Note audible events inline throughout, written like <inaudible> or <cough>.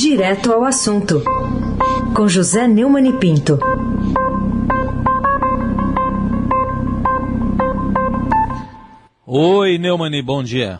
Direto ao assunto, com José Neumann e Pinto. Oi, Neumani, bom dia.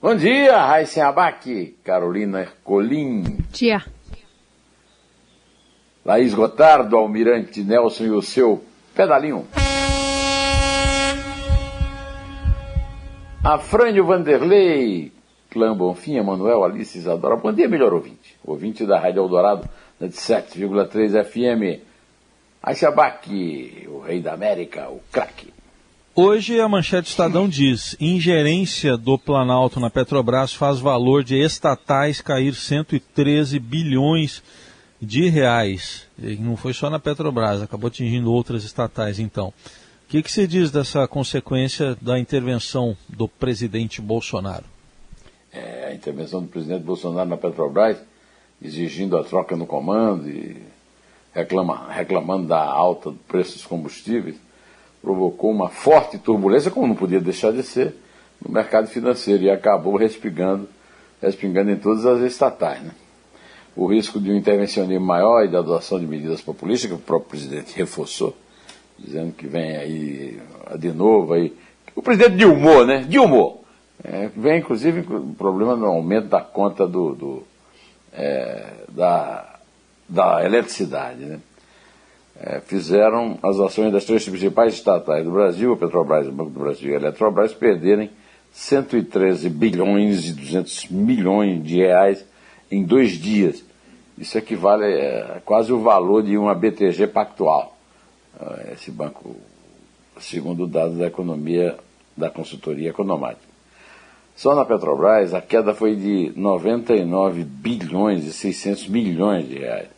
Bom dia, Raíssen Abac, Carolina Ercolim. Dia. Laís Gotardo, Almirante Nelson e o seu pedalinho. Afrânio Vanderlei, Clã Bonfim, Emanuel, Alice Isadora. Bom dia, melhor ouvinte. Ouvinte da Rádio Eldorado, de 7,3 FM. Aishabac, o rei da América, o craque. Hoje a manchete Estadão diz: ingerência do Planalto na Petrobras faz valor de estatais cair 113 bilhões de reais. E não foi só na Petrobras, acabou atingindo outras estatais então. O que, que se diz dessa consequência da intervenção do presidente Bolsonaro? É, a intervenção do presidente Bolsonaro na Petrobras, exigindo a troca no comando e reclama, reclamando da alta do preço dos combustíveis, provocou uma forte turbulência, como não podia deixar de ser, no mercado financeiro e acabou respingando, respingando em todas as estatais. Né? O risco de um intervencionismo maior e da adoção de medidas populistas, que o próprio presidente reforçou, dizendo que vem aí de novo aí. O presidente Dilmou, né? Dilmou. É, vem inclusive o problema do aumento da conta do, do é, da, da eletricidade. Né? É, fizeram as ações das três principais estatais do Brasil, a Petrobras, o Banco do Brasil e a Eletrobras, perderem 113 bilhões e 200 milhões de reais em dois dias. Isso equivale a quase o valor de uma BTG pactual. Esse banco, segundo dados da economia, da consultoria econômica. Só na Petrobras a queda foi de 99 bilhões e 600 milhões de reais.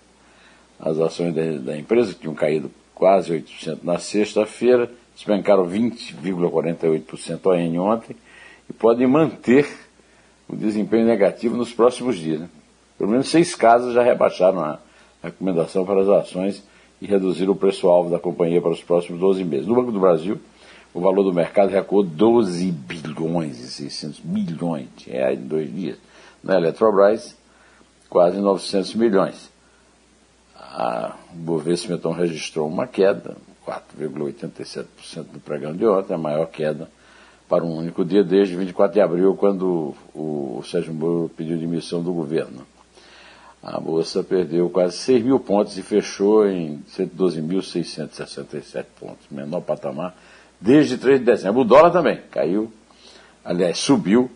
As ações da, empresa, que tinham caído quase 8% na sexta-feira, despencaram 20,48% ON ontem e podem manter o desempenho negativo nos próximos dias. Né? Pelo menos seis casas já rebaixaram a recomendação para as ações e reduziram o preço-alvo da companhia para os próximos 12 meses. No Banco do Brasil, o valor do mercado recuou 12 bilhões e 600 milhões de reais em dois dias. Na Eletrobras, quase 900 milhões. A Bovespa então registrou uma queda, 4,87% no pregão de ontem, a maior queda para um único dia desde 24 de abril, quando o Sérgio Moro pediu demissão do governo. A Bolsa perdeu quase 6 mil pontos e fechou em 112.667 pontos, menor patamar desde 3 de dezembro. O dólar também caiu, aliás, subiu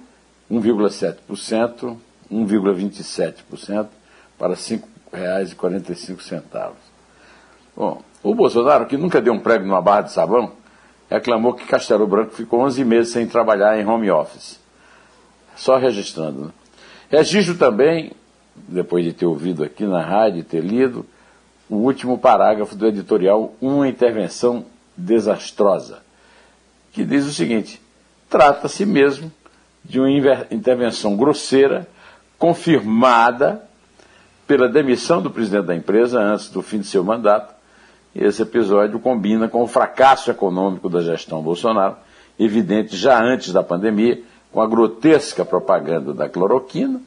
1,7%, 1,27% para R$ 5,45. Bom, o Bolsonaro, que nunca deu um prego numa barra de sabão, reclamou que Castelo Branco ficou 11 meses sem trabalhar em home office. Só registrando. Né? Registro também, depois de ter ouvido aqui na rádio e ter lido, o último parágrafo do editorial Uma Intervenção Desastrosa que diz o seguinte: trata-se mesmo de uma intervenção grosseira, confirmada pela demissão do presidente da empresa antes do fim de seu mandato. Esse episódio combina com o fracasso econômico da gestão Bolsonaro, evidente já antes da pandemia, com a grotesca propaganda da cloroquina,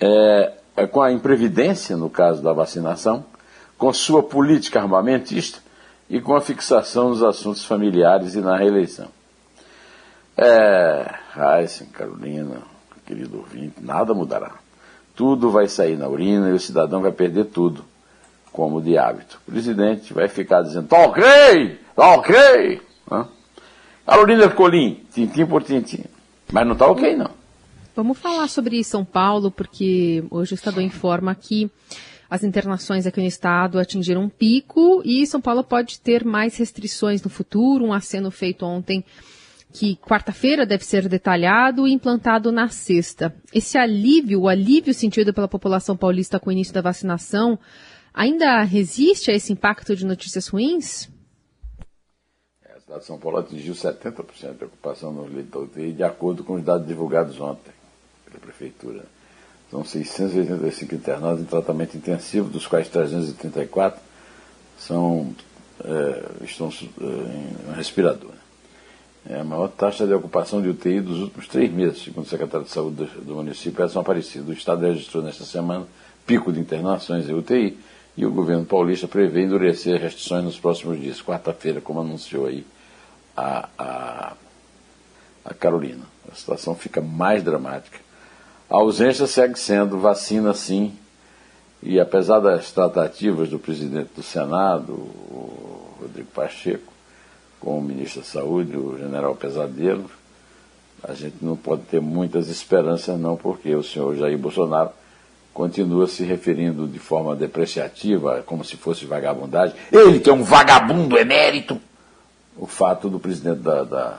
é, é, com a imprevidência no caso da vacinação, com sua política armamentista e com a fixação nos assuntos familiares e na reeleição. É, Heisen, Carolina, querido ouvinte, nada mudará. Tudo vai sair na urina e o cidadão vai perder tudo, como de hábito. O presidente vai ficar dizendo, tá ok, tá ok. Carolina Colim, tintim por tintim. Mas não tá ok, não. Vamos falar sobre São Paulo, porque hoje o Estadão informa que as internações aqui no estado atingiram um pico e São Paulo pode ter mais restrições no futuro. Um aceno feito ontem que quarta-feira deve ser detalhado e implantado na sexta. Esse alívio, o alívio sentido pela população paulista com o início da vacinação, ainda resiste a esse impacto de notícias ruins? É, a cidade de São Paulo atingiu 70% de ocupação no leito de acordo com os dados divulgados ontem pela Prefeitura. São 685 internados em tratamento intensivo, dos quais 334 são, é, estão é, em respirador. É a maior taxa de ocupação de UTI dos últimos três meses, segundo o secretário de Saúde do, do município, Edson Aparecido. O Estado registrou nesta semana pico de internações em UTI e o governo paulista prevê endurecer restrições nos próximos dias, quarta-feira, como anunciou aí a, a, a Carolina. A situação fica mais dramática. A ausência segue sendo vacina, sim, e apesar das tratativas do presidente do Senado, o Rodrigo Pacheco, com o ministro da Saúde, o general Pesadelo, a gente não pode ter muitas esperanças, não, porque o senhor Jair Bolsonaro continua se referindo de forma depreciativa, como se fosse vagabundagem. Ele que é um vagabundo emérito! O fato do presidente da, da,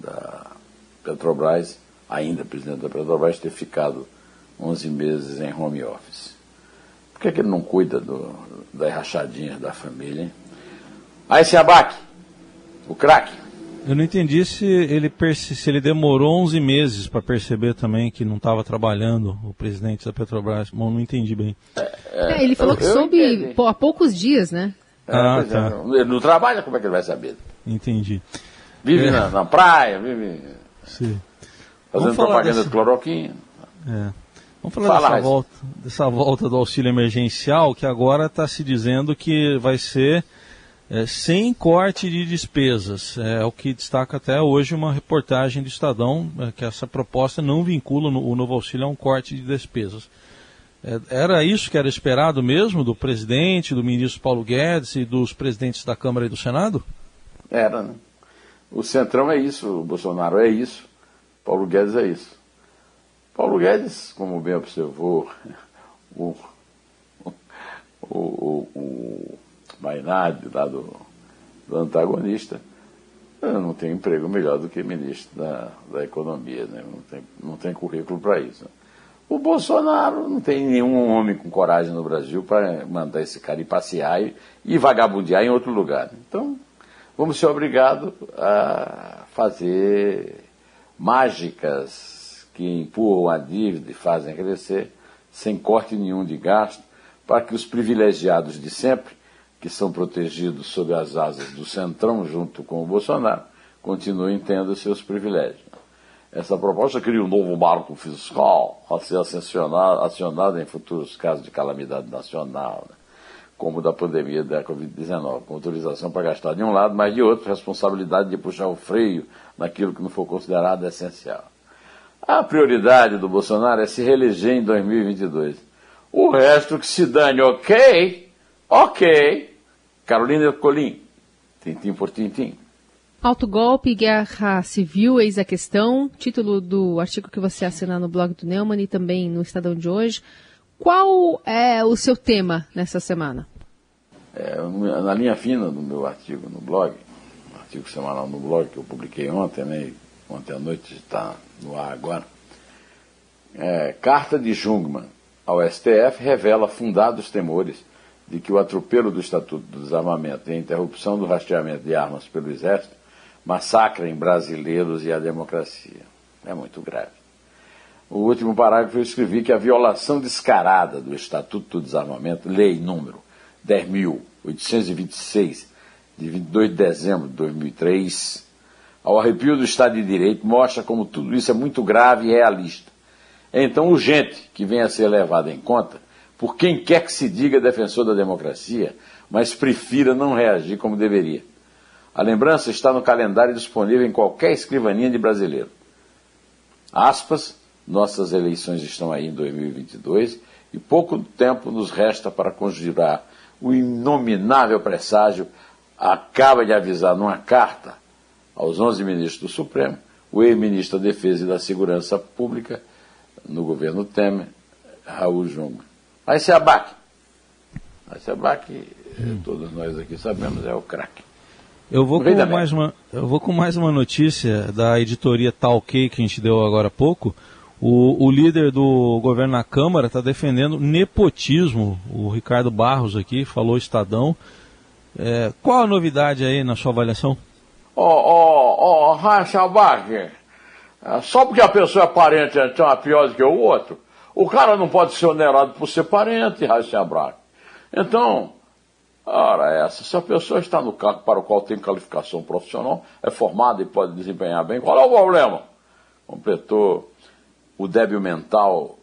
da Petrobras, ainda presidente da Petrobras, ter ficado 11 meses em home office. Por que, é que ele não cuida do, das rachadinhas da família, hein? Aí se abaque, o craque. Eu não entendi se ele, se ele demorou 11 meses para perceber também que não estava trabalhando o presidente da Petrobras. Bom, não entendi bem. É, ele falou que soube pô, há poucos dias, né? Ah, É, tá. Ele não trabalha, como é que ele vai saber? Entendi. Vive É. na, na praia, vive Sim. Fazendo propaganda dessa- de cloroquina. É. Vamos falar Fala, dessa, volta, dessa volta do auxílio emergencial, que agora está se dizendo que vai ser é, sem corte de despesas. É o que destaca até hoje uma reportagem do Estadão, é, que essa proposta não vincula no- o novo auxílio a um corte de despesas. É, era isso que era esperado mesmo do presidente, do ministro Paulo Guedes e dos presidentes da Câmara e do Senado? Era, né? O Centrão é isso, o Bolsonaro é isso, Paulo Guedes é isso. Paulo Guedes, como bem observou <laughs> o, o, o, o Mainardi, lá do, do antagonista, não tem emprego melhor do que ministro da, da Economia, né? não, tem, não tem currículo para isso. O Bolsonaro não tem nenhum homem com coragem no Brasil para mandar esse cara ir passear e, e vagabundear em outro lugar. Então, vamos ser obrigados a fazer mágicas que empurram a dívida e fazem crescer, sem corte nenhum de gasto, para que os privilegiados de sempre, que são protegidos sob as asas do Centrão junto com o Bolsonaro, continuem tendo seus privilégios. Essa proposta cria um novo marco fiscal a ser acionado, acionado em futuros casos de calamidade nacional, né? Como da pandemia da Covid-19, com autorização para gastar de um lado, mas de outro, responsabilidade de puxar o freio naquilo que não for considerado essencial. A prioridade do Bolsonaro é se reeleger em 2022. O resto que se dane, ok? Ok. Carolina Colim, tintim por tintim. Autogolpe, guerra civil, eis a questão. Título do artigo que você assina no blog do Neumann e também no Estadão de hoje. Qual é o seu tema nessa semana? É, na linha fina do meu artigo no blog, um artigo semanal no blog que eu publiquei ontem, né? Ontem à noite está no ar agora. É, carta de Jungmann ao STF revela fundados temores de que o atropelo do Estatuto do Desarmamento e a interrupção do rastreamento de armas pelo Exército massacrem brasileiros e a democracia. É muito grave. O último parágrafo eu escrevi que a violação descarada do Estatuto do Desarmamento, lei número 10.826, de 22 de dezembro de 2003, ao arrepio do Estado de Direito, mostra como tudo isso é muito grave e realista. É então urgente que venha a ser levado em conta por quem quer que se diga defensor da democracia, mas prefira não reagir como deveria. A lembrança está no calendário disponível em qualquer escrivaninha de brasileiro. Aspas, nossas eleições estão aí em 2022 e pouco tempo nos resta para conjurar o inominável presságio acaba de avisar numa carta aos 11 ministros do Supremo, o ex-ministro da Defesa e da Segurança Pública no governo Temer, Raul Jungmann. Aí se abaque. Aí se abaque, hum. todos nós aqui sabemos, é o craque. Eu vou, com mais uma, eu vou com mais uma notícia da editoria Talkei que a gente deu agora há pouco. O, o líder do governo na Câmara está defendendo nepotismo. O Ricardo Barros aqui falou Estadão. É, qual a novidade aí na sua avaliação? Ó, ó, ó, Abaque, só porque a pessoa é parente é pior do que o outro, o cara não pode ser onerado por ser parente, Racha Abaque. Então, Ora, essa, se a pessoa está no cargo para o qual tem qualificação profissional, é formada e pode desempenhar bem, qual é o problema? Completou o débil mental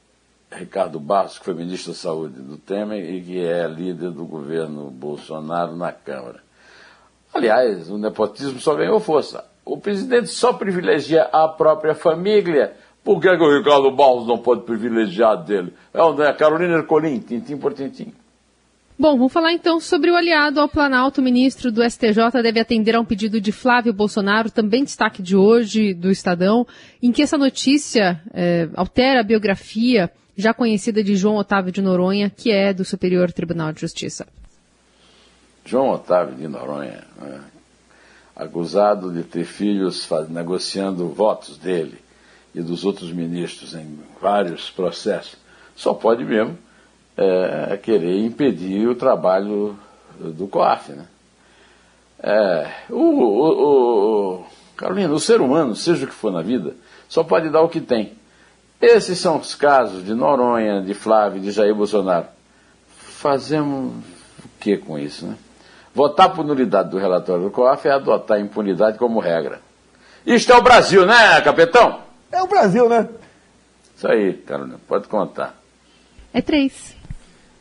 Ricardo Barros, que foi ministro da Saúde do Temer e que é líder do governo Bolsonaro na Câmara. Aliás, o nepotismo só ganhou força. O presidente só privilegia a própria família. Por que, que o Ricardo Barros não pode privilegiar dele? É o né? Carolina Ercolim, tintim por tintim. Bom, vamos falar então sobre o aliado ao Planalto. O ministro do STJ deve atender a um pedido de Flávio Bolsonaro, também destaque de hoje do Estadão, em que essa notícia é, altera a biografia já conhecida de João Otávio de Noronha, que é do Superior Tribunal de Justiça. João Otávio de Noronha, né, acusado de ter filhos negociando votos dele e dos outros ministros em vários processos, só pode mesmo é, querer impedir o trabalho do COAF. Né? É, o, o, o, Carolina, o ser humano, seja o que for na vida, só pode dar o que tem. Esses são os casos de Noronha, de Flávio, de Jair Bolsonaro. Fazemos o que com isso, né? Votar por nulidade do relatório do COAF é adotar a impunidade como regra. Isto é o Brasil, né, capitão? É o Brasil, né? Isso aí, Carolina, pode contar. É três.